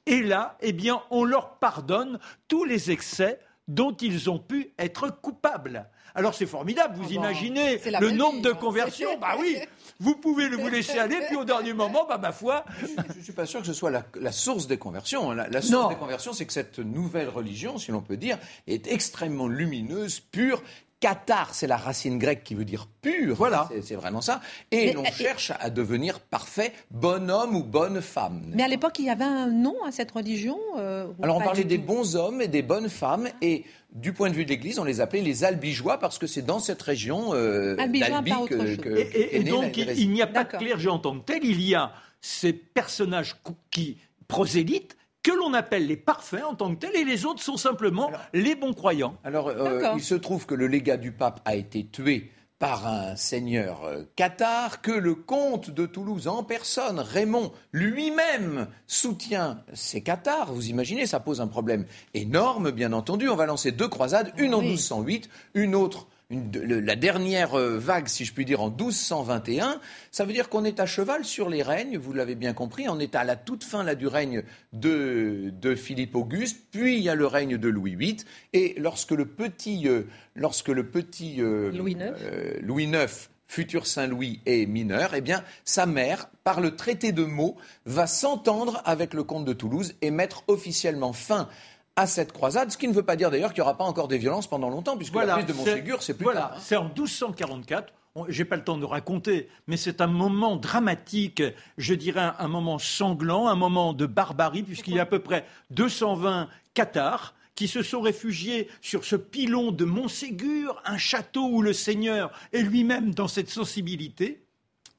Et là, eh bien, on leur pardonne tous les excès dont ils ont pu être coupables. Alors c'est formidable, vous ah imaginez le nombre de hein. conversions Bah oui, vous pouvez le vous laisser aller, puis au dernier moment, bah ma foi. Je ne suis pas sûr que ce soit la, source des conversions. La, source des conversions, c'est que cette nouvelle religion, si l'on peut dire, est extrêmement lumineuse, pure, Qatar, c'est la racine grecque qui veut dire pur. Voilà. C'est vraiment ça. Et l'on cherche à devenir parfait bon homme ou bonne femme. Mais à l'époque, il y avait un nom à cette religion euh, Alors on parlait des bons hommes et des bonnes femmes. Et du point de vue de l'Église, on les appelait les albigeois parce que c'est dans cette région euh, d'Albi que, Et, donc, il n'y a pas de clergé en tant que tel. Il y a ces personnages qui prosélytes que l'on appelle les parfaits en tant que tels, et les autres sont simplement les bons croyants. Alors, euh, il se trouve que le légat du pape a été tué par un seigneur euh, cathare, que le comte de Toulouse en personne, Raymond, lui-même soutient ces cathares. Vous imaginez, ça pose un problème énorme, bien entendu. On va lancer deux croisades, une en 1208, une autre la dernière euh, vague, si je puis dire, en 1221, ça veut dire qu'on est à cheval sur les règnes, vous l'avez bien compris, on est à la toute fin là, du règne de, Philippe Auguste, puis il y a le règne de Louis VIII, et lorsque le petit, euh, lorsque le petit euh, Louis, IX. futur Saint-Louis est mineur, eh bien, sa mère, par le traité de Meaux, va s'entendre avec le comte de Toulouse et mettre officiellement fin à cette croisade, ce qui ne veut pas dire d'ailleurs qu'il n'y aura pas encore des violences pendant longtemps, puisque la prise de Montségur, c'est plus Voilà, c'est en 1244. J'ai pas le temps de raconter, mais c'est un moment dramatique, je dirais un moment sanglant, un moment de barbarie, puisqu'il y a à peu près 220 Cathares qui se sont réfugiés sur ce pilon de Montségur, un château où le Seigneur est lui-même dans cette sensibilité.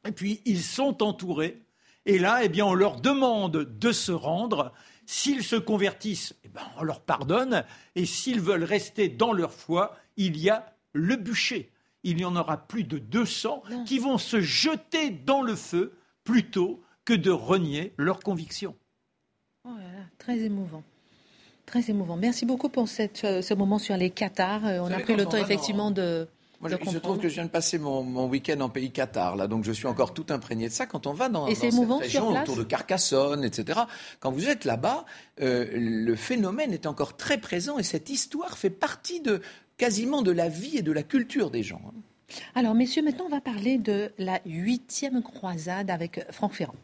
Et puis ils sont entourés. Et là, eh bien, on leur demande de se rendre. S'ils se convertissent, eh ben, on leur pardonne. Et s'ils veulent rester dans leur foi, il y a le bûcher. Il y en aura plus de 200 qui vont se jeter dans le feu plutôt que de renier leurs convictions. Oh très émouvant. Très émouvant. Merci beaucoup pour cette, euh, ce moment sur les Qatars. Euh, on a pris le temps effectivement de il se trouve que je viens de passer mon, week-end en pays Qatar, là, donc je suis encore tout imprégné de ça. Quand on va dans, dans cette région autour de Carcassonne, etc., quand vous êtes là-bas, euh, le phénomène est encore très présent et cette histoire fait partie de quasiment de la vie et de la culture des gens. Hein. Alors, messieurs, maintenant, on va parler de la huitième croisade avec Franck Ferrand.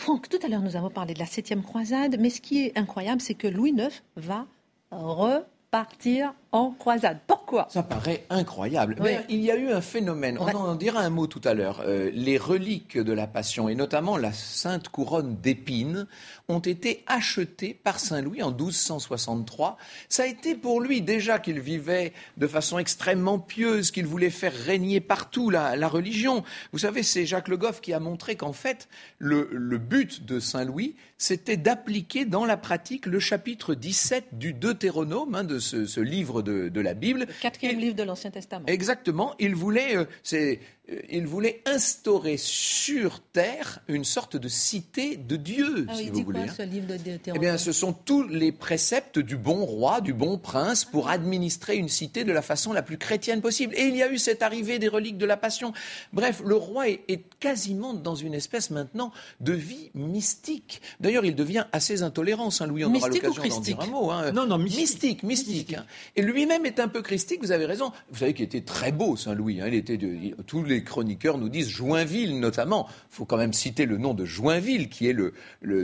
Franck, tout à l'heure, nous avons parlé de la septième croisade, mais ce qui est incroyable, c'est que Louis IX va repartir en croisade. Pourquoi? Ça paraît incroyable. Mais il y a eu un phénomène, on en dira un mot tout à l'heure. Euh, les reliques de la Passion, et notamment la sainte couronne d'épines, ont été achetées par Saint Louis en 1263. Ça a été pour lui déjà qu'il vivait de façon extrêmement pieuse, qu'il voulait faire régner partout la, religion. Vous savez, c'est Jacques Le Goff qui a montré qu'en fait, le, but de Saint Louis, c'était d'appliquer dans la pratique le chapitre 17 du Deutéronome, hein, de ce, ce livre de, la Bible. Le quatrième livre de l'Ancien Testament. Exactement. Il voulait, euh, c'est il voulait instaurer sur terre une sorte de cité de Dieu, ah si vous voulez. Quoi, ce livre de eh bien, ce sont tous les préceptes du bon roi, du bon prince, pour administrer une cité de la façon la plus chrétienne possible. Et il y a eu cette arrivée des reliques de la Passion. Bref, le roi est, quasiment dans une espèce maintenant de vie mystique. D'ailleurs, il devient assez intolérant, Saint Louis. On aura l'occasion d'en dire un mot. Hein. Non, non, mystique, mystique. mystique, hein. Et lui-même est un peu christique, vous avez raison. Vous savez qu'il était très beau, Saint-Louis. Hein. Il était tous les chroniqueurs nous disent Joinville notamment. Il faut quand même citer le nom de Joinville, qui est le,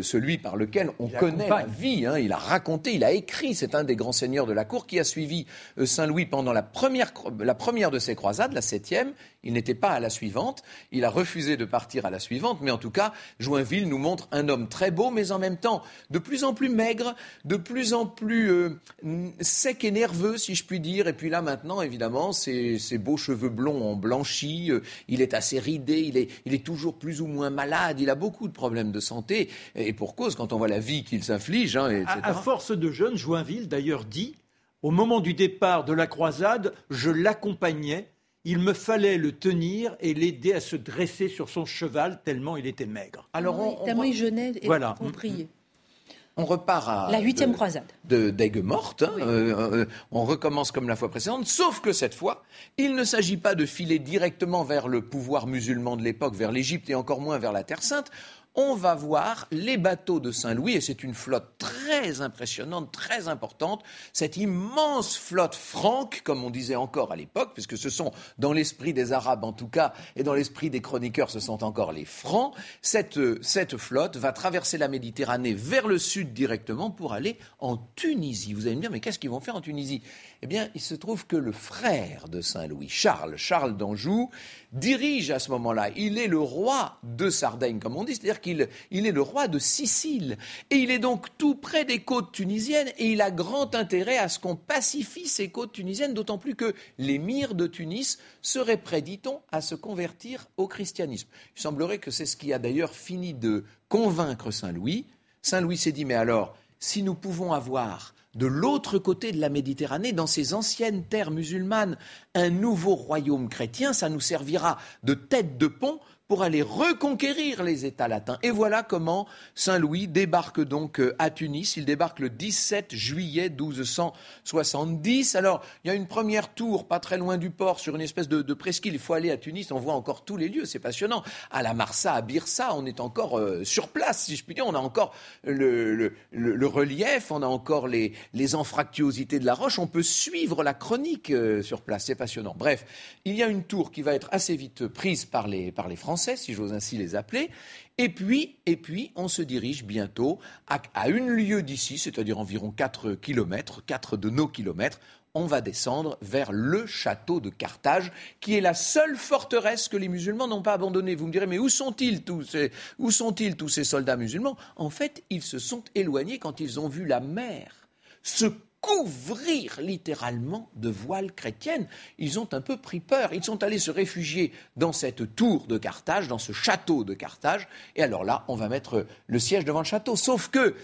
celui par lequel on connaît la vie. Hein. Il a raconté, il a écrit. C'est un des grands seigneurs de la cour qui a suivi euh, Saint-Louis pendant la première, la première de ses croisades, la septième. Il n'était pas à la suivante. Il a refusé de partir à la suivante. Mais en tout cas, Joinville nous montre un homme très beau, mais en même temps de plus en plus maigre, de plus en plus euh, sec et nerveux, si je puis dire. Et puis là, maintenant, évidemment, ses, beaux cheveux blonds ont blanchi. Euh, il est assez ridé. Il est, il est toujours plus ou moins malade. Il a beaucoup de problèmes de santé. Et pour cause, quand on voit la vie qu'il s'inflige, hein. À, à force de jeunes, Joinville, d'ailleurs, dit au moment du départ de la croisade, je l'accompagnais il me fallait le tenir et l'aider à se dresser sur son cheval tellement il était maigre. Alors on, tellement il jeûnait et voilà. on priait. On repart à la huitième croisade de d'Aigues mortes. Hein. Euh, euh, on recommence comme la fois précédente, sauf que cette fois, il ne s'agit pas de filer directement vers le pouvoir musulman de l'époque, vers l'Égypte et encore moins vers la Terre Sainte on va voir les bateaux de Saint-Louis, et c'est une flotte très impressionnante, très importante, cette immense flotte franque, comme on disait encore à l'époque, puisque ce sont, dans l'esprit des Arabes en tout cas, et dans l'esprit des chroniqueurs, ce sont encore les Francs, cette, cette flotte va traverser la Méditerranée vers le sud directement pour aller en Tunisie. Vous allez me dire, mais qu'est-ce qu'ils vont faire en Tunisie? Eh bien, il se trouve que le frère de Saint-Louis, Charles, Charles d'Anjou, dirige à ce moment-là. Il est le roi de Sardaigne, comme on dit, c'est-à-dire qu'il il est le roi de Sicile. Et il est donc tout près des côtes tunisiennes et il a grand intérêt à ce qu'on pacifie ces côtes tunisiennes, d'autant plus que l'émir de Tunis serait prêt, dit-on, à se convertir au christianisme. Il semblerait que c'est ce qui a d'ailleurs fini de convaincre Saint-Louis. Saint-Louis s'est dit, mais alors, si nous pouvons avoir de l'autre côté de la Méditerranée, dans ces anciennes terres musulmanes, un nouveau royaume chrétien, ça nous servira de tête de pont pour aller reconquérir les États latins. Et voilà comment Saint Louis débarque donc euh, à Tunis. Il débarque le 17 juillet 1270. Alors, il y a une première tour pas très loin du port sur une espèce de, presqu'île. Il faut aller à Tunis, on voit encore tous les lieux, c'est passionnant. À la Marsa, à Birsa, on est encore euh, sur place, si je puis dire. On a encore le, relief, on a encore les, les, anfractuosités de la roche. On peut suivre la chronique euh, sur place, c'est passionnant. Bref, il y a une tour qui va être assez vite prise par les, par les Français si j'ose ainsi les appeler. Et puis, et puis, on se dirige bientôt à, une lieue d'ici, c'est-à-dire environ 4 kilomètres, 4 de nos kilomètres, on va descendre vers le château de Carthage, qui est la seule forteresse que les musulmans n'ont pas abandonnée. Vous me direz, mais où sont-ils tous ces, où sont-ils tous ces soldats musulmans? En fait, ils se sont éloignés quand ils ont vu la mer se couvrir littéralement de voiles chrétiennes. Ils ont un peu pris peur. Ils sont allés se réfugier dans cette tour de Carthage, dans ce château de Carthage. Et alors là, on va mettre le siège devant le château. Sauf que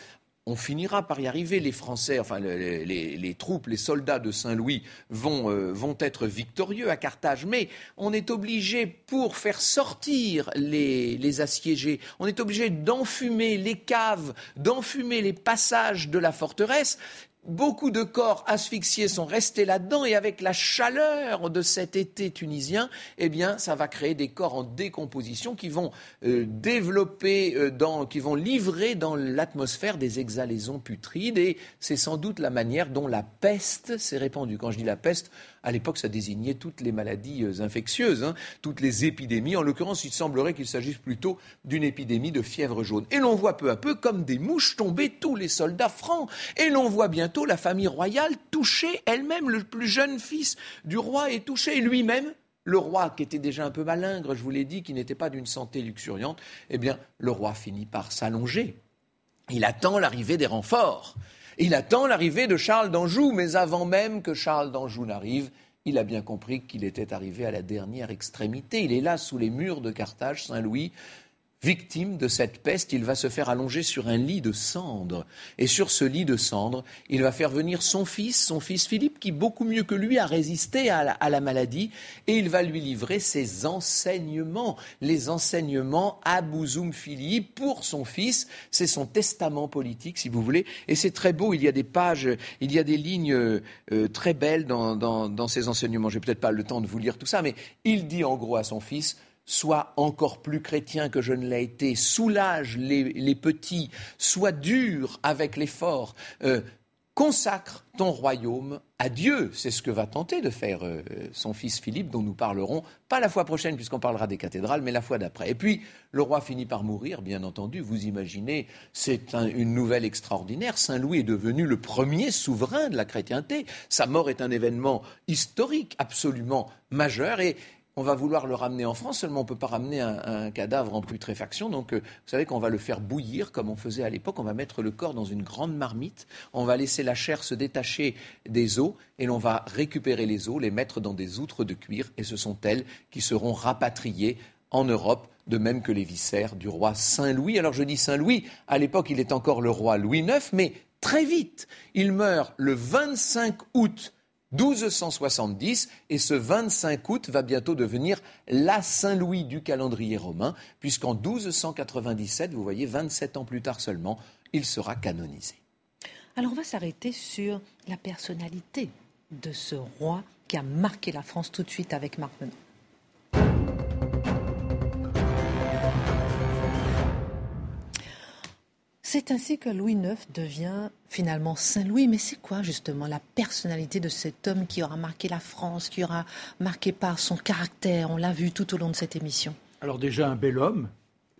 on finira par y arriver. Les Français, enfin les, troupes, les soldats de Saint-Louis vont, euh, vont, être victorieux à Carthage. Mais on est obligé, pour faire sortir les, les assiégés, on est obligé d'enfumer les caves, d'enfumer les passages de la forteresse. Beaucoup de corps asphyxiés sont restés là-dedans et avec la chaleur de cet été tunisien, eh bien, ça va créer des corps en décomposition qui vont euh, développer, euh, qui vont livrer dans l'atmosphère des exhalaisons putrides et c'est sans doute la manière dont la peste s'est répandue. Quand je dis la peste, à l'époque, ça désignait toutes les maladies euh, infectieuses, hein, toutes les épidémies. En l'occurrence, il semblerait qu'il s'agisse plutôt d'une épidémie de fièvre jaune. Et l'on voit peu à peu, comme des mouches, tomber tous les soldats francs. Et l'on voit bientôt la famille royale toucher elle-même. Le plus jeune fils du roi est touché, lui-même le roi, qui était déjà un peu malingre, je vous l'ai dit, qui n'était pas d'une santé luxuriante, eh bien, le roi finit par s'allonger. Il attend l'arrivée des renforts. Il attend l'arrivée de Charles d'Anjou, mais avant même que Charles d'Anjou n'arrive, il a bien compris qu'il était arrivé à la dernière extrémité. Il est là sous les murs de Carthage, Saint-Louis, Victime de cette peste, il va se faire allonger sur un lit de cendres. Et sur ce lit de cendres, il va faire venir son fils, son fils Philippe, qui beaucoup mieux que lui a résisté à la, maladie, et il va lui livrer ses enseignements, les enseignements à Bouzoum Philippe pour son fils. C'est son testament politique, si vous voulez. Et c'est très beau, il y a des pages, il y a des lignes euh, très belles dans, dans, ces enseignements. Je n'ai peut-être pas le temps de vous lire tout ça, mais il dit en gros à son fils, sois encore plus chrétien que je ne l'ai été, soulage les, petits, sois dur avec les forts. Euh, consacre ton royaume à Dieu. C'est ce que va tenter de faire euh, son fils Philippe, dont nous parlerons, pas la fois prochaine, puisqu'on parlera des cathédrales, mais la fois d'après. Et puis, le roi finit par mourir, bien entendu. Vous imaginez, c'est une nouvelle extraordinaire. Saint Louis est devenu le premier souverain de la chrétienté. Sa mort est un événement historique absolument majeur. Et on va vouloir le ramener en France, seulement on ne peut pas ramener un, cadavre en putréfaction. Donc, euh, vous savez qu'on va le faire bouillir comme on faisait à l'époque. On va mettre le corps dans une grande marmite. On va laisser la chair se détacher des os et l'on va récupérer les os, les mettre dans des outres de cuir. Et ce sont elles qui seront rapatriées en Europe, de même que les viscères du roi Saint-Louis. Alors, je dis Saint-Louis, à l'époque, il est encore le roi Louis IX, mais très vite, il meurt le 25 août 1270, et ce 25 août va bientôt devenir la Saint-Louis du calendrier romain, puisqu'en 1297, vous voyez, 27 ans plus tard seulement, il sera canonisé. Alors on va s'arrêter sur la personnalité de ce roi qui a marqué la France tout de suite avec Marc. C'est ainsi que Louis IX devient finalement Saint-Louis. Mais c'est quoi justement la personnalité de cet homme qui aura marqué la France, qui aura marqué par son caractère? On l'a vu tout au long de cette émission. Alors déjà un bel homme,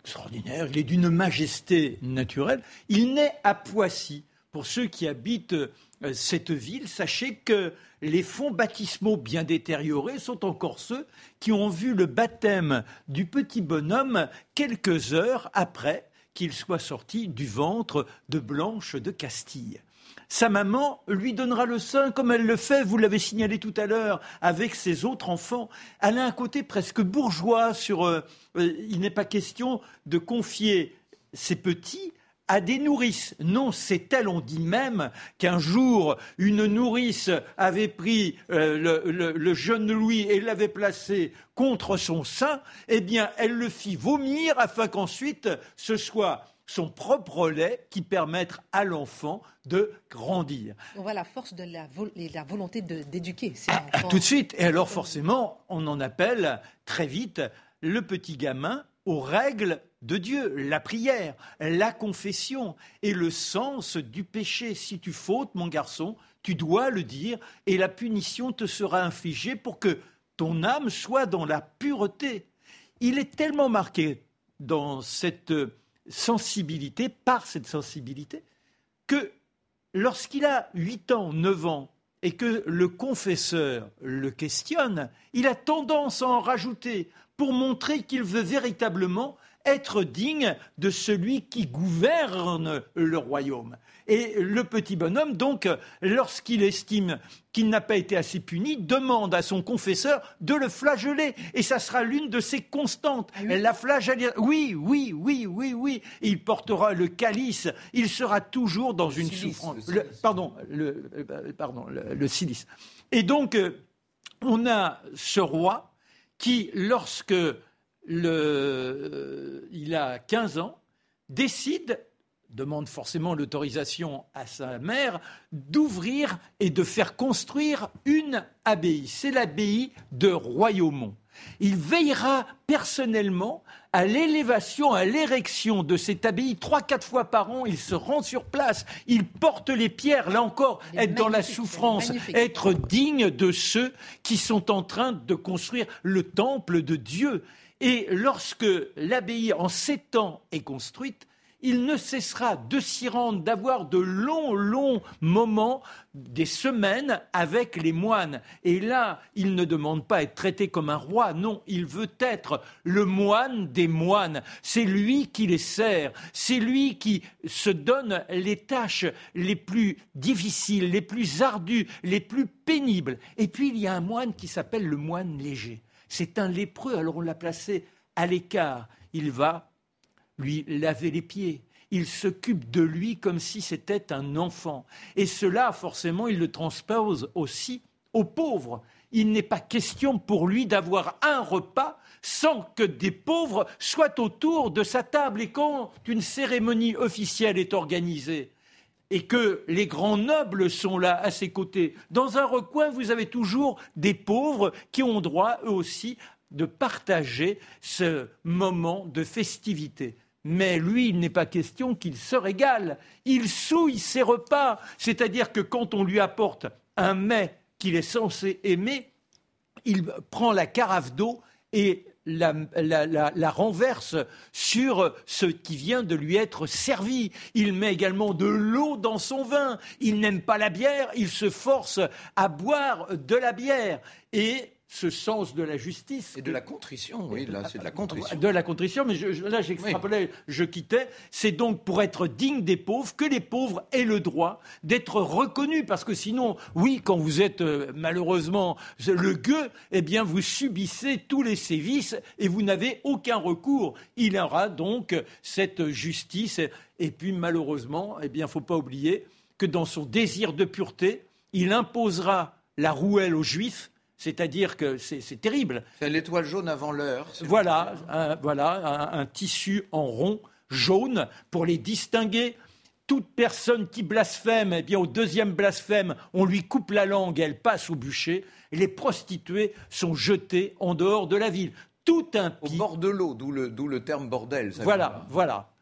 extraordinaire, il est d'une majesté naturelle. Il naît à Poissy. Pour ceux qui habitent euh, cette ville, sachez que les fonds baptismaux bien détériorés sont encore ceux qui ont vu le baptême du petit bonhomme quelques heures après qu'il soit sorti du ventre de Blanche de Castille. Sa maman lui donnera le sein comme elle le fait, vous l'avez signalé tout à l'heure, avec ses autres enfants. Elle a un côté presque bourgeois sur... Euh, euh, il n'est pas question de confier ses petits à des nourrices. Non, c'est elle, on dit même qu'un jour, une nourrice avait pris euh, le, jeune Louis et l'avait placé contre son sein, eh bien, elle le fit vomir afin qu'ensuite ce soit son propre lait qui permette à l'enfant de grandir. On voit la force de la, volonté d'éduquer. Ah, tout de suite. Et alors forcément, on en appelle très vite le petit gamin aux règles de Dieu, la prière, la confession et le sens du péché. Si tu fautes, mon garçon, tu dois le dire et la punition te sera infligée pour que ton âme soit dans la pureté. Il est tellement marqué dans cette sensibilité, par cette sensibilité, que lorsqu'il a 8 ans, 9 ans, et que le confesseur le questionne, il a tendance à en rajouter pour montrer qu'il veut véritablement être digne de celui qui gouverne le royaume. Et le petit bonhomme, donc, lorsqu'il estime qu'il n'a pas été assez puni, demande à son confesseur de le flageller. Et ça sera l'une de ses constantes. Ah Elle la flagelle. Oui, oui, oui, oui, oui. Il portera le calice. Il sera toujours dans une souffrance. pardon, le, euh, pardon, le, silice. Et donc, euh, on a ce roi qui, lorsque le, il a 15 ans, décide, demande forcément l'autorisation à sa mère, d'ouvrir et de faire construire une abbaye. C'est l'abbaye de Royaumont. Il veillera personnellement à l'élévation, à l'érection de cette abbaye. Trois, quatre fois par an, il se rend sur place. Il porte les pierres, là encore, être dans la souffrance, être digne de ceux qui sont en train de construire le temple de Dieu. Et lorsque l'abbaye en sept ans est construite, il ne cessera de s'y rendre, d'avoir de longs, longs moments, des semaines avec les moines. Et là, il ne demande pas à être traité comme un roi, non, il veut être le moine des moines. C'est lui qui les sert, c'est lui qui se donne les tâches les plus difficiles, les plus ardues, les plus pénibles. Et puis, il y a un moine qui s'appelle le moine léger. C'est un lépreux, alors on l'a placé à l'écart. Il va lui laver les pieds. Il s'occupe de lui comme si c'était un enfant. Et cela, forcément, il le transpose aussi aux pauvres. Il n'est pas question pour lui d'avoir un repas sans que des pauvres soient autour de sa table. Et quand une cérémonie officielle est organisée, et que les grands nobles sont là à ses côtés. Dans un recoin, vous avez toujours des pauvres qui ont droit, eux aussi, de partager ce moment de festivité. Mais lui, il n'est pas question qu'il se régale. Il souille ses repas. C'est-à-dire que quand on lui apporte un mets qu'il est censé aimer, il prend la carafe d'eau et la, renverse sur ce qui vient de lui être servi. Il met également de l'eau dans son vin. Il n'aime pas la bière, il se force à boire de la bière. Et ce sens de la justice. Et de la contrition, oui, là, c'est de la contrition. De la contrition, mais je, là, j'extrapolais, je quittais. C'est donc pour être digne des pauvres que les pauvres aient le droit d'être reconnus. Parce que sinon, oui, quand vous êtes euh, malheureusement le gueux, eh bien, vous subissez tous les sévices et vous n'avez aucun recours. Il y aura donc cette justice. Et puis, malheureusement, eh bien, il ne faut pas oublier que dans son désir de pureté, il imposera la rouelle aux Juifs c'est-à-dire que c'est terrible. C'est l'étoile jaune avant l'heure. Voilà, un, voilà un, tissu en rond jaune pour les distinguer. Toute personne qui blasphème, eh bien au deuxième blasphème, on lui coupe la langue et elle passe au bûcher. Et les prostituées sont jetées en dehors de la ville. Tout impie. Au bord de l'eau, d'où le, le, terme bordel. voilà, voilà.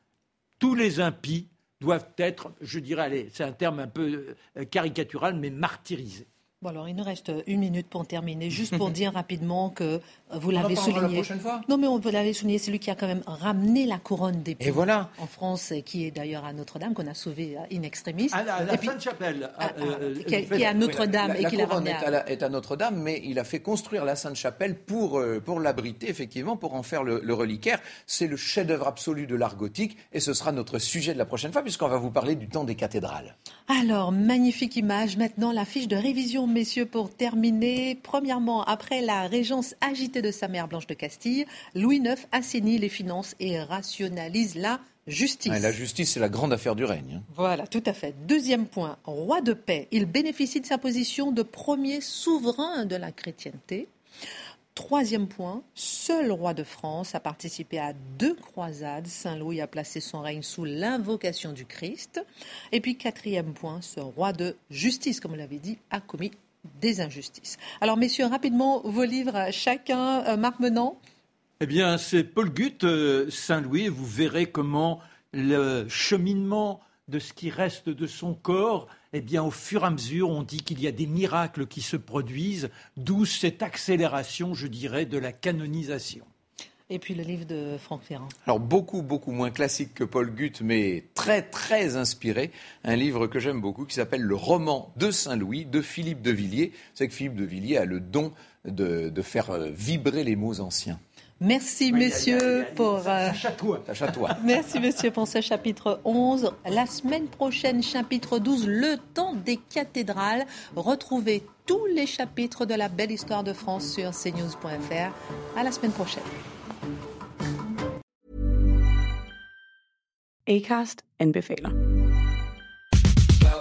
Tous les impies doivent être, je dirais, c'est un terme un peu euh, caricatural, mais martyrisés. Bon, alors il nous reste une minute pour terminer. Juste pour dire rapidement que vous l'avez souligné. La prochaine fois? Non, mais on vous l'avez souligné, c'est lui qui a quand même ramené la couronne des et voilà. en France, qui est d'ailleurs à Notre-Dame, qu'on a sauvé in extremis. À la, Sainte-Chapelle. Euh, qui, est à Notre-Dame et qui l'a ramené. À... Est à, Notre-Dame, mais il a fait construire la Sainte-Chapelle pour, euh, pour l'abriter, effectivement, pour en faire le, le reliquaire. C'est le chef-d'œuvre absolu de l'art gothique et ce sera notre sujet de la prochaine fois, puisqu'on va vous parler du temps des cathédrales. Alors, magnifique image. Maintenant, la fiche de révision messieurs, pour terminer. Premièrement, après la régence agitée de sa mère Blanche de Castille, Louis IX assainit les finances et rationalise la justice. la justice, c'est la grande affaire du règne. Hein. Voilà, tout à fait. Deuxième point, roi de paix. Il bénéficie de sa position de premier souverain de la chrétienté. Troisième point, seul roi de France a participé à deux croisades. Saint Louis a placé son règne sous l'invocation du Christ. Et puis quatrième point, ce roi de justice, comme vous l'avez dit, a commis des injustices. Alors, messieurs, rapidement, vos livres, chacun, euh, Marc Eh bien, c'est Paul Gutt, euh, Saint-Louis. Vous verrez comment le cheminement de ce qui reste de son corps, eh bien, au fur et à mesure, on dit qu'il y a des miracles qui se produisent, d'où cette accélération, je dirais, de la canonisation. Et puis le livre de Franck Ferrand. Alors beaucoup, beaucoup moins classique que Paul Gutt, mais très, très inspiré. Un livre que j'aime beaucoup qui s'appelle Le roman de Saint-Louis de Philippe de Villiers. C'est que Philippe de Villiers a le don de, faire euh, vibrer les mots anciens. Merci, messieurs, pour. Ça chatoie. Merci, messieurs, pour ce chapitre 11. La semaine prochaine, chapitre 12, le temps des cathédrales. Retrouvez tous les chapitres de la belle histoire de France sur cnews.fr. À la semaine prochaine. Acast anbefaler.